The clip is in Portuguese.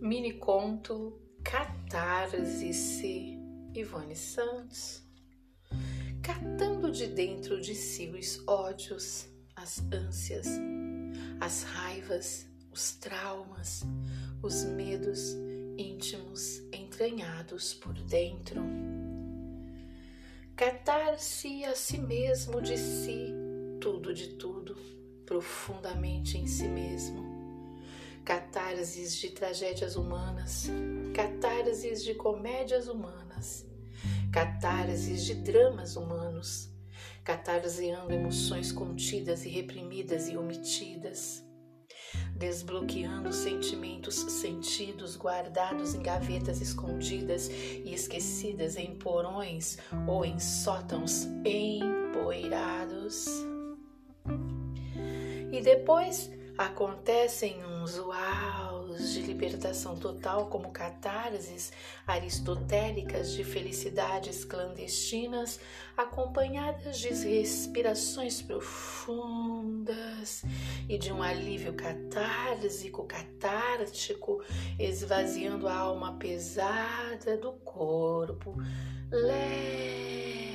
Mini conto Catarse Ivone Santos. Catando de dentro de si os ódios, as ânsias, as raivas, os traumas, os medos íntimos entranhados por dentro. Catar-se a si mesmo de si, tudo de tudo, profundamente em si mesmo catarses de tragédias humanas, catarses de comédias humanas, catarses de dramas humanos, catarseando emoções contidas e reprimidas e omitidas, desbloqueando sentimentos sentidos guardados em gavetas escondidas e esquecidas em porões ou em sótãos empoeirados. E depois acontecem uns uaus de libertação total, como catarses aristotélicas de felicidades clandestinas, acompanhadas de respirações profundas e de um alívio catársico, catártico, esvaziando a alma pesada do corpo. Leve